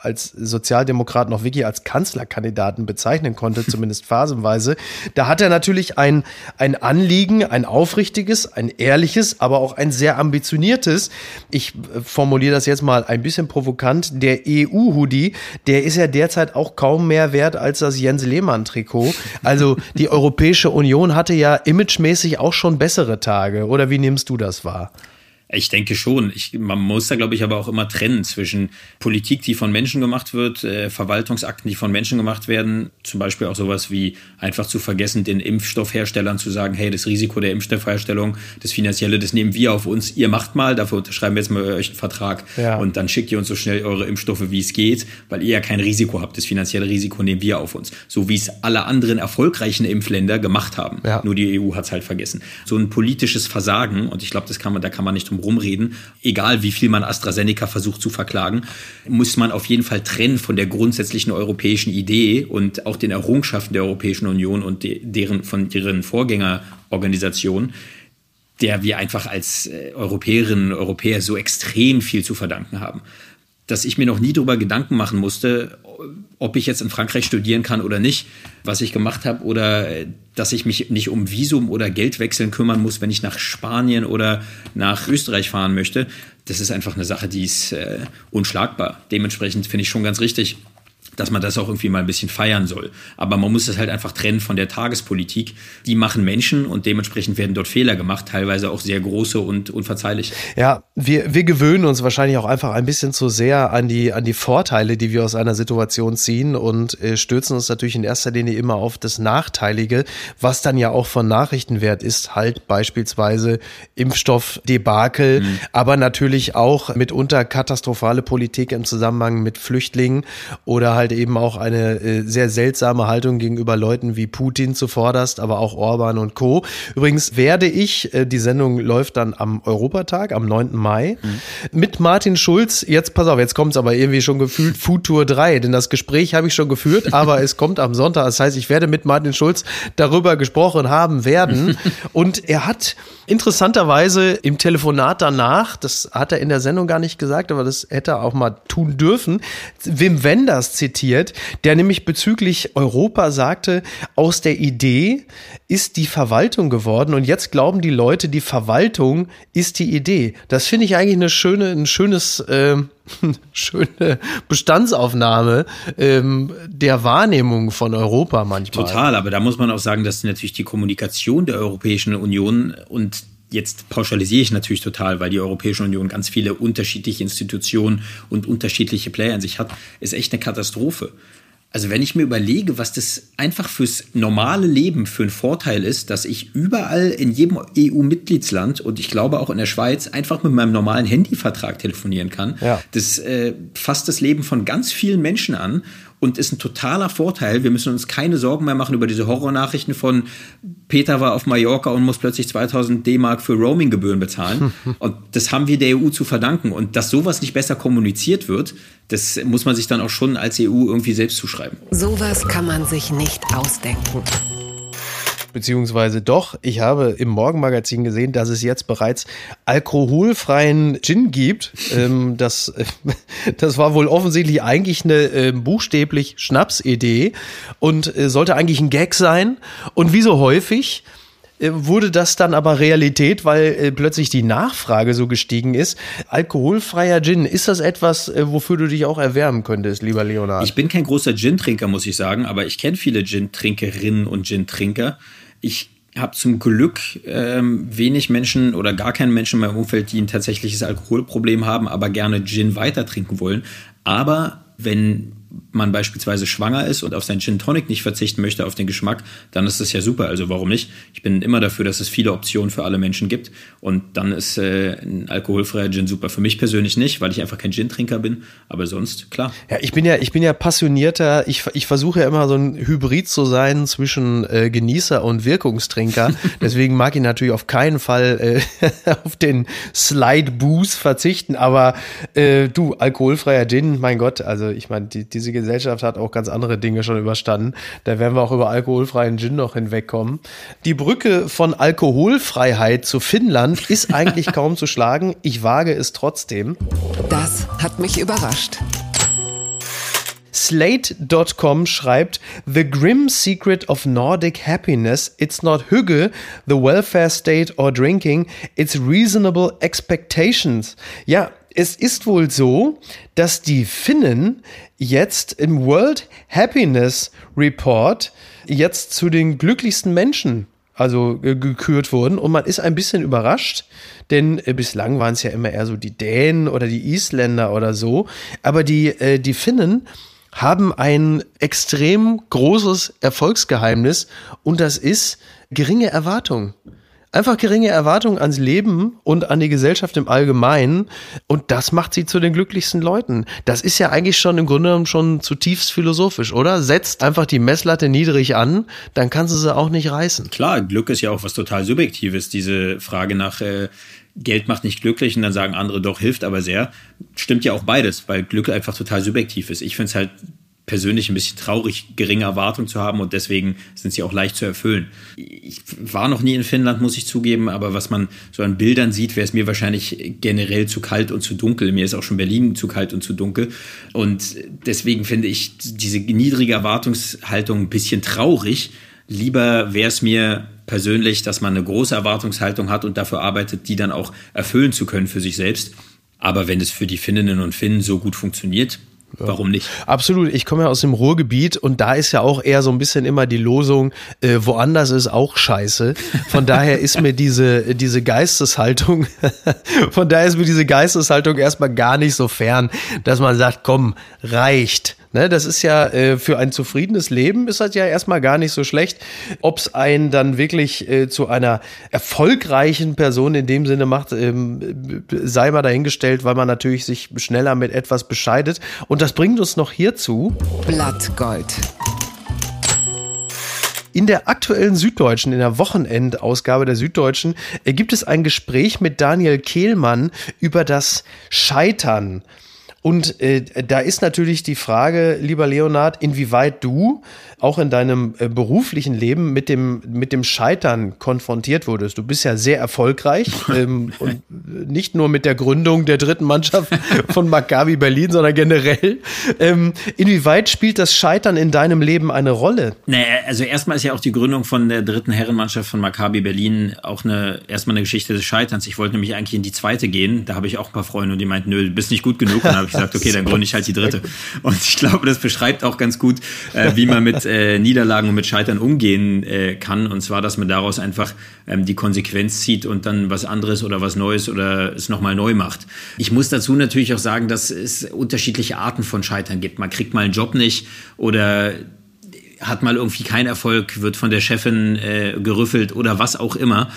als Sozialdemokrat noch wirklich als Kanzlerkandidaten bezeichnen konnte, *laughs* zumindest phasenweise. Da hat er natürlich ein, ein Anliegen, ein aufrichtiges, ein ehrliches, aber auch ein sehr ambitioniertes. Ich äh, formuliere das jetzt mal ein bisschen provokant. Der EU-Hoodie, der ist ja derzeit auch kaum mehr wert als das Jens Lehmann-Trikot. Also die Europäische Union hatte ja imagemäßig auch schon bessere Tage. Oder wie nimmst du das wahr? Ich denke schon. Ich, man muss da, glaube ich, aber auch immer trennen zwischen Politik, die von Menschen gemacht wird, äh, Verwaltungsakten, die von Menschen gemacht werden. Zum Beispiel auch sowas wie einfach zu vergessen, den Impfstoffherstellern zu sagen, hey, das Risiko der Impfstoffherstellung, das Finanzielle, das nehmen wir auf uns. Ihr macht mal, dafür unterschreiben wir jetzt mal euch einen Vertrag. Ja. Und dann schickt ihr uns so schnell eure Impfstoffe, wie es geht, weil ihr ja kein Risiko habt. Das finanzielle Risiko nehmen wir auf uns. So wie es alle anderen erfolgreichen Impfländer gemacht haben. Ja. Nur die EU hat es halt vergessen. So ein politisches Versagen, und ich glaube, das kann man, da kann man nicht drum rumreden, egal wie viel man AstraZeneca versucht zu verklagen, muss man auf jeden Fall trennen von der grundsätzlichen europäischen Idee und auch den Errungenschaften der Europäischen Union und deren, von ihren Vorgängerorganisationen der wir einfach als äh, Europäerinnen und Europäer so extrem viel zu verdanken haben. Dass ich mir noch nie darüber Gedanken machen musste, ob ich jetzt in Frankreich studieren kann oder nicht, was ich gemacht habe, oder äh, dass ich mich nicht um Visum oder Geldwechseln kümmern muss, wenn ich nach Spanien oder nach Österreich fahren möchte. Das ist einfach eine Sache, die ist äh, unschlagbar. Dementsprechend finde ich schon ganz richtig, dass man das auch irgendwie mal ein bisschen feiern soll. Aber man muss es halt einfach trennen von der Tagespolitik. Die machen Menschen und dementsprechend werden dort Fehler gemacht, teilweise auch sehr große und unverzeihliche. Ja, wir, wir gewöhnen uns wahrscheinlich auch einfach ein bisschen zu sehr an die, an die Vorteile, die wir aus einer Situation ziehen und äh, stürzen uns natürlich in erster Linie immer auf das Nachteilige, was dann ja auch von Nachrichtenwert ist, halt beispielsweise Impfstoffdebakel, mhm. aber natürlich auch mitunter katastrophale Politik im Zusammenhang mit Flüchtlingen oder halt halt eben auch eine äh, sehr seltsame Haltung gegenüber Leuten wie Putin zuvorderst, aber auch Orban und Co. Übrigens werde ich, äh, die Sendung läuft dann am Europatag, am 9. Mai, mhm. mit Martin Schulz, jetzt pass auf, jetzt kommt es aber irgendwie schon gefühlt Futur 3, denn das Gespräch habe ich schon geführt, *laughs* aber es kommt am Sonntag. Das heißt, ich werde mit Martin Schulz darüber gesprochen haben werden. *laughs* und er hat interessanterweise im Telefonat danach, das hat er in der Sendung gar nicht gesagt, aber das hätte er auch mal tun dürfen, Wim Wenders zitiert zitiert, der nämlich bezüglich Europa sagte, aus der Idee ist die Verwaltung geworden und jetzt glauben die Leute, die Verwaltung ist die Idee. Das finde ich eigentlich eine schöne, ein schönes, äh, *laughs* schöne Bestandsaufnahme ähm, der Wahrnehmung von Europa manchmal. Total, aber da muss man auch sagen, dass natürlich die Kommunikation der Europäischen Union und Jetzt pauschalisiere ich natürlich total, weil die Europäische Union ganz viele unterschiedliche Institutionen und unterschiedliche Player in sich hat, ist echt eine Katastrophe. Also wenn ich mir überlege, was das einfach fürs normale Leben für ein Vorteil ist, dass ich überall in jedem EU-Mitgliedsland und ich glaube auch in der Schweiz einfach mit meinem normalen Handyvertrag telefonieren kann, ja. das äh, fasst das Leben von ganz vielen Menschen an und ist ein totaler Vorteil. Wir müssen uns keine Sorgen mehr machen über diese Horrornachrichten von Peter war auf Mallorca und muss plötzlich 2000 D-Mark für Roaminggebühren bezahlen. *laughs* und das haben wir der EU zu verdanken. Und dass sowas nicht besser kommuniziert wird, das muss man sich dann auch schon als EU irgendwie selbst zuschreiben. Sowas kann man sich nicht ausdenken beziehungsweise doch, ich habe im Morgenmagazin gesehen, dass es jetzt bereits alkoholfreien Gin gibt. Ähm, das, *laughs* das war wohl offensichtlich eigentlich eine äh, buchstäblich Schnapsidee und äh, sollte eigentlich ein Gag sein. Und wie so häufig wurde das dann aber Realität, weil äh, plötzlich die Nachfrage so gestiegen ist. Alkoholfreier Gin, ist das etwas, äh, wofür du dich auch erwärmen könntest, lieber Leonard? Ich bin kein großer Gin-Trinker, muss ich sagen, aber ich kenne viele Gin-Trinkerinnen und Gin-Trinker. Ich habe zum Glück ähm, wenig Menschen oder gar keinen Menschen in meinem Umfeld, die ein tatsächliches Alkoholproblem haben, aber gerne Gin weiter trinken wollen. Aber wenn man beispielsweise schwanger ist und auf sein Gin Tonic nicht verzichten möchte, auf den Geschmack, dann ist das ja super. Also warum nicht? Ich bin immer dafür, dass es viele Optionen für alle Menschen gibt. Und dann ist äh, ein alkoholfreier Gin super. Für mich persönlich nicht, weil ich einfach kein Gin-Trinker bin. Aber sonst, klar. Ja, ich bin ja, ich bin ja passionierter. Ich, ich versuche ja immer so ein Hybrid zu sein zwischen äh, Genießer und Wirkungstrinker. *laughs* Deswegen mag ich natürlich auf keinen Fall äh, *laughs* auf den Slide Booze verzichten. Aber äh, du, alkoholfreier Gin, mein Gott, also ich meine, die, die diese Gesellschaft hat auch ganz andere Dinge schon überstanden. Da werden wir auch über alkoholfreien Gin noch hinwegkommen. Die Brücke von Alkoholfreiheit zu Finnland ist eigentlich *laughs* kaum zu schlagen. Ich wage es trotzdem. Das hat mich überrascht. Slate.com schreibt The grim secret of Nordic happiness. It's not Hüge, the welfare state or drinking. It's reasonable expectations. Ja, es ist wohl so, dass die Finnen jetzt im World Happiness Report jetzt zu den glücklichsten Menschen also gekürt wurden und man ist ein bisschen überrascht, denn äh, bislang waren es ja immer eher so die Dänen oder die Isländer oder so, aber die äh, die Finnen haben ein extrem großes Erfolgsgeheimnis und das ist geringe Erwartungen. Einfach geringe Erwartungen ans Leben und an die Gesellschaft im Allgemeinen. Und das macht sie zu den glücklichsten Leuten. Das ist ja eigentlich schon im Grunde genommen schon zutiefst philosophisch, oder? Setzt einfach die Messlatte niedrig an, dann kannst du sie auch nicht reißen. Klar, Glück ist ja auch was total Subjektives. Diese Frage nach äh, Geld macht nicht glücklich und dann sagen andere doch, hilft aber sehr. Stimmt ja auch beides, weil Glück einfach total subjektiv ist. Ich finde es halt persönlich ein bisschen traurig, geringe Erwartungen zu haben und deswegen sind sie auch leicht zu erfüllen. Ich war noch nie in Finnland, muss ich zugeben, aber was man so an Bildern sieht, wäre es mir wahrscheinlich generell zu kalt und zu dunkel. Mir ist auch schon Berlin zu kalt und zu dunkel. Und deswegen finde ich diese niedrige Erwartungshaltung ein bisschen traurig. Lieber wäre es mir persönlich, dass man eine große Erwartungshaltung hat und dafür arbeitet, die dann auch erfüllen zu können für sich selbst. Aber wenn es für die Finninnen und Finnen so gut funktioniert, Warum nicht? Absolut. Ich komme ja aus dem Ruhrgebiet und da ist ja auch eher so ein bisschen immer die Losung, äh, woanders ist auch scheiße. Von daher ist mir diese, diese Geisteshaltung, *laughs* von daher ist mir diese Geisteshaltung erstmal gar nicht so fern, dass man sagt, komm, reicht. Ne, das ist ja äh, für ein zufriedenes Leben ist das ja erstmal gar nicht so schlecht. Ob es einen dann wirklich äh, zu einer erfolgreichen Person in dem Sinne macht, ähm, sei mal dahingestellt, weil man natürlich sich schneller mit etwas bescheidet. Und das bringt uns noch hierzu. Blattgold. In der aktuellen Süddeutschen, in der Wochenendausgabe der Süddeutschen, äh, gibt es ein Gespräch mit Daniel Kehlmann über das Scheitern. Und äh, da ist natürlich die Frage, lieber Leonard, inwieweit du auch in deinem äh, beruflichen Leben mit dem, mit dem Scheitern konfrontiert wurdest. Du bist ja sehr erfolgreich *laughs* ähm, und nicht nur mit der Gründung der dritten Mannschaft *laughs* von Maccabi Berlin, sondern generell. Ähm, inwieweit spielt das Scheitern in deinem Leben eine Rolle? Naja, also erstmal ist ja auch die Gründung von der dritten Herrenmannschaft von Maccabi Berlin auch eine, erstmal eine Geschichte des Scheiterns. Ich wollte nämlich eigentlich in die zweite gehen. Da habe ich auch ein paar Freunde und die meinten, nö, du bist nicht gut genug. Und habe ich gesagt, okay, dann gründe ich halt die dritte. *laughs* Und ich glaube, das beschreibt auch ganz gut, äh, wie man mit äh, Niederlagen und mit Scheitern umgehen äh, kann. Und zwar, dass man daraus einfach ähm, die Konsequenz zieht und dann was anderes oder was Neues oder es nochmal neu macht. Ich muss dazu natürlich auch sagen, dass es unterschiedliche Arten von Scheitern gibt. Man kriegt mal einen Job nicht oder hat mal irgendwie keinen Erfolg, wird von der Chefin äh, gerüffelt oder was auch immer.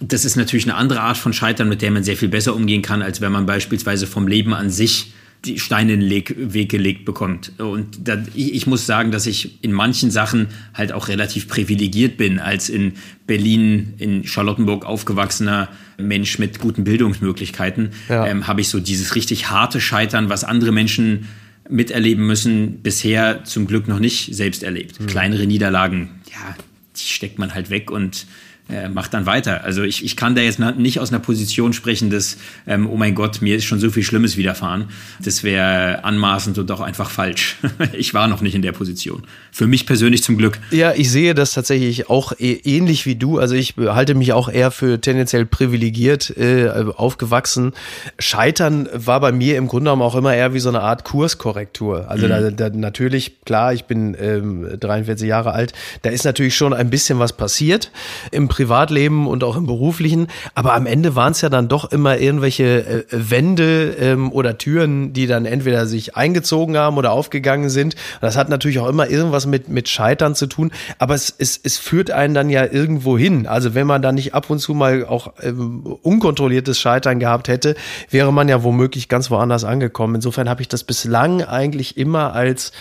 Das ist natürlich eine andere Art von Scheitern, mit der man sehr viel besser umgehen kann, als wenn man beispielsweise vom Leben an sich die Steine in den Weg gelegt bekommt. Und da, ich, ich, muss sagen, dass ich in manchen Sachen halt auch relativ privilegiert bin, als in Berlin, in Charlottenburg aufgewachsener Mensch mit guten Bildungsmöglichkeiten, ja. ähm, habe ich so dieses richtig harte Scheitern, was andere Menschen miterleben müssen, bisher zum Glück noch nicht selbst erlebt. Mhm. Kleinere Niederlagen, ja, die steckt man halt weg und äh, macht dann weiter. Also ich, ich kann da jetzt nicht aus einer Position sprechen, dass, ähm, oh mein Gott, mir ist schon so viel Schlimmes widerfahren. Das wäre anmaßend und auch einfach falsch. *laughs* ich war noch nicht in der Position. Für mich persönlich zum Glück. Ja, ich sehe das tatsächlich auch e, ähnlich wie du. Also ich halte mich auch eher für tendenziell privilegiert äh, aufgewachsen. Scheitern war bei mir im Grunde genommen auch immer eher wie so eine Art Kurskorrektur. Also mhm. da, da natürlich, klar, ich bin ähm, 43 Jahre alt, da ist natürlich schon ein bisschen was passiert im Privatleben und auch im beruflichen. Aber am Ende waren es ja dann doch immer irgendwelche äh, Wände ähm, oder Türen, die dann entweder sich eingezogen haben oder aufgegangen sind. Und das hat natürlich auch immer irgendwas mit, mit Scheitern zu tun. Aber es, es, es führt einen dann ja irgendwo hin. Also wenn man da nicht ab und zu mal auch ähm, unkontrolliertes Scheitern gehabt hätte, wäre man ja womöglich ganz woanders angekommen. Insofern habe ich das bislang eigentlich immer als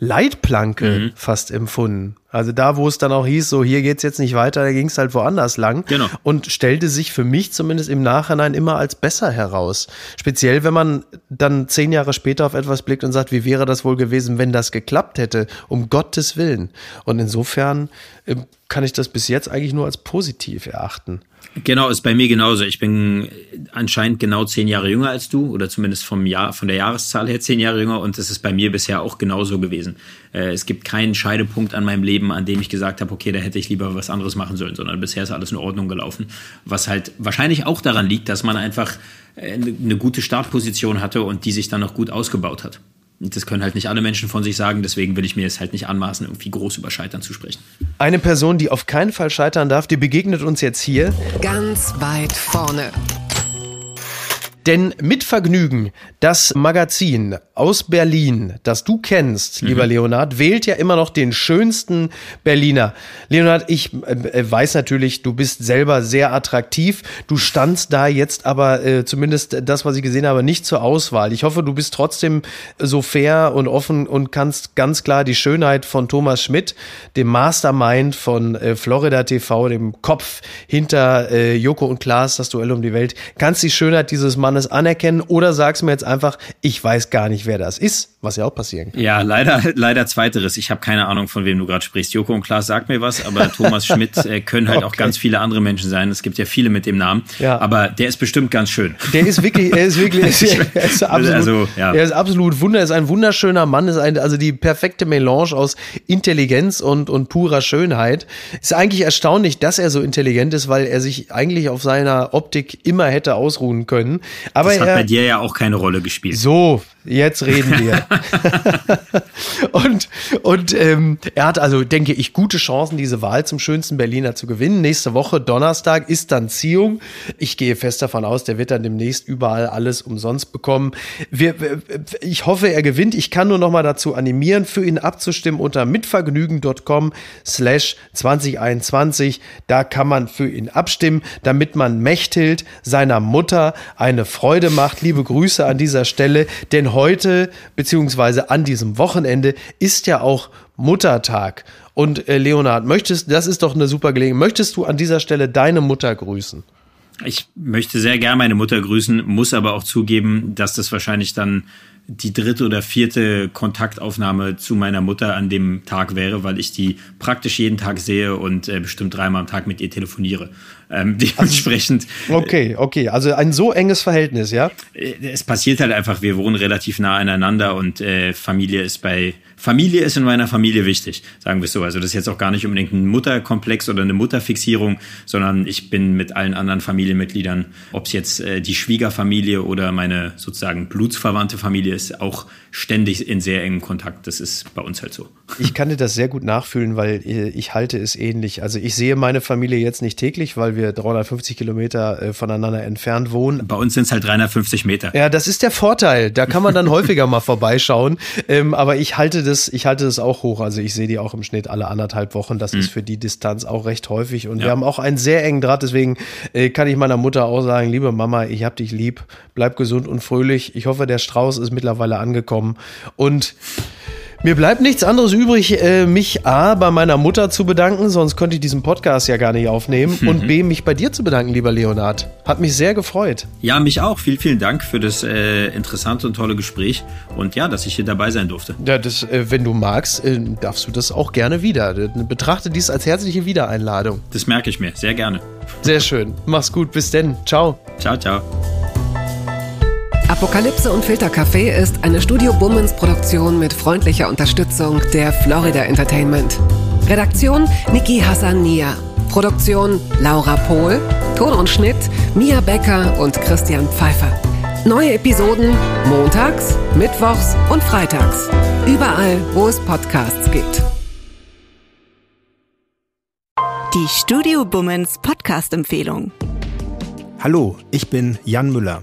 Leitplanke mhm. fast empfunden. Also da, wo es dann auch hieß, so hier geht's jetzt nicht weiter, da ging es halt woanders lang. Genau. Und stellte sich für mich zumindest im Nachhinein immer als besser heraus. Speziell, wenn man dann zehn Jahre später auf etwas blickt und sagt, wie wäre das wohl gewesen, wenn das geklappt hätte, um Gottes Willen. Und insofern äh, kann ich das bis jetzt eigentlich nur als positiv erachten. Genau, ist bei mir genauso. Ich bin anscheinend genau zehn Jahre jünger als du oder zumindest vom Jahr, von der Jahreszahl her zehn Jahre jünger und es ist bei mir bisher auch genauso gewesen. Äh, es gibt keinen Scheidepunkt an meinem Leben, an dem ich gesagt habe, okay, da hätte ich lieber was anderes machen sollen, sondern bisher ist alles in Ordnung gelaufen. Was halt wahrscheinlich auch daran liegt, dass man einfach äh, eine gute Startposition hatte und die sich dann noch gut ausgebaut hat. Das können halt nicht alle Menschen von sich sagen, deswegen will ich mir es halt nicht anmaßen, irgendwie groß über Scheitern zu sprechen. Eine Person, die auf keinen Fall scheitern darf, die begegnet uns jetzt hier. Ganz weit vorne. Denn mit Vergnügen, das Magazin aus Berlin, das du kennst, mhm. lieber Leonard, wählt ja immer noch den schönsten Berliner. Leonard, ich äh, weiß natürlich, du bist selber sehr attraktiv. Du standst da jetzt aber äh, zumindest das, was ich gesehen habe, nicht zur Auswahl. Ich hoffe, du bist trotzdem so fair und offen und kannst ganz klar die Schönheit von Thomas Schmidt, dem Mastermind von äh, Florida TV, dem Kopf hinter äh, Joko und Klaas, das Duell um die Welt, kannst die Schönheit dieses Mannes es anerkennen oder sagst mir jetzt einfach, ich weiß gar nicht, wer das ist, was ja auch passieren kann. Ja, leider, leider zweiteres. Ich habe keine Ahnung, von wem du gerade sprichst. Joko und Klaas sagt mir was, aber *laughs* Thomas Schmidt äh, können halt okay. auch ganz viele andere Menschen sein. Es gibt ja viele mit dem Namen. Ja. Aber der ist bestimmt ganz schön. Der ist wirklich, er ist wirklich, *laughs* er ist, absolut, also, ja. er ist absolut wunder, ist ein wunderschöner Mann, ist ein, also die perfekte Melange aus Intelligenz und, und purer Schönheit. Ist eigentlich erstaunlich, dass er so intelligent ist, weil er sich eigentlich auf seiner Optik immer hätte ausruhen können. Aber das hat bei dir ja auch keine Rolle gespielt. So, jetzt reden wir. *laughs* und und ähm, er hat also, denke ich, gute Chancen, diese Wahl zum schönsten Berliner zu gewinnen. Nächste Woche, Donnerstag, ist dann Ziehung. Ich gehe fest davon aus, der wird dann demnächst überall alles umsonst bekommen. Wir, ich hoffe, er gewinnt. Ich kann nur noch mal dazu animieren, für ihn abzustimmen unter mitvergnügen.com slash 2021. Da kann man für ihn abstimmen, damit man Mechthild, seiner Mutter, eine Freude macht. Liebe Grüße an dieser Stelle, denn heute, beziehungsweise an diesem Wochenende, ist ja auch Muttertag. Und äh, Leonhard, möchtest, das ist doch eine super Gelegenheit. Möchtest du an dieser Stelle deine Mutter grüßen? Ich möchte sehr gern meine Mutter grüßen, muss aber auch zugeben, dass das wahrscheinlich dann die dritte oder vierte Kontaktaufnahme zu meiner Mutter an dem Tag wäre, weil ich die praktisch jeden Tag sehe und äh, bestimmt dreimal am Tag mit ihr telefoniere. Ähm, *laughs* dementsprechend. Also, okay, okay. Also ein so enges Verhältnis, ja? Äh, es passiert halt einfach, wir wohnen relativ nah aneinander und äh, Familie ist bei Familie ist in meiner Familie wichtig, sagen wir es so. Also das ist jetzt auch gar nicht unbedingt ein Mutterkomplex oder eine Mutterfixierung, sondern ich bin mit allen anderen Familienmitgliedern, ob es jetzt äh, die Schwiegerfamilie oder meine sozusagen blutsverwandte Familie ist, auch ständig in sehr engem Kontakt. Das ist bei uns halt so. *laughs* Ich kann dir das sehr gut nachfühlen, weil äh, ich halte es ähnlich. Also ich sehe meine Familie jetzt nicht täglich, weil wir 350 Kilometer äh, voneinander entfernt wohnen. Bei uns sind es halt 350 Meter. Ja, das ist der Vorteil. Da kann man dann *laughs* häufiger mal vorbeischauen. Ähm, aber ich halte das, ich halte das auch hoch. Also ich sehe die auch im Schnitt alle anderthalb Wochen. Das mhm. ist für die Distanz auch recht häufig. Und ja. wir haben auch einen sehr engen Draht. Deswegen äh, kann ich meiner Mutter auch sagen, liebe Mama, ich hab dich lieb. Bleib gesund und fröhlich. Ich hoffe, der Strauß ist mittlerweile angekommen. Und mir bleibt nichts anderes übrig, äh, mich A bei meiner Mutter zu bedanken, sonst könnte ich diesen Podcast ja gar nicht aufnehmen. Mhm. *laughs* Und B, mich bei dir zu bedanken, lieber Leonard. Hat mich sehr gefreut. Ja, mich auch. Vielen, vielen Dank für das äh, interessante und tolle Gespräch. Und ja, dass ich hier dabei sein durfte. Ja, das, äh, wenn du magst, äh, darfst du das auch gerne wieder. Betrachte dies als herzliche Wiedereinladung. Das merke ich mir. Sehr gerne. Sehr schön. Mach's gut. Bis denn. Ciao. Ciao, ciao. Apokalypse und Filtercafé ist eine Studio Bummens Produktion mit freundlicher Unterstützung der Florida Entertainment. Redaktion Niki Hassania. Produktion Laura Pohl. Ton und Schnitt Mia Becker und Christian Pfeiffer. Neue Episoden montags, mittwochs und freitags. Überall, wo es Podcasts gibt. Die Studio Bummens Podcast-Empfehlung. Hallo, ich bin Jan Müller.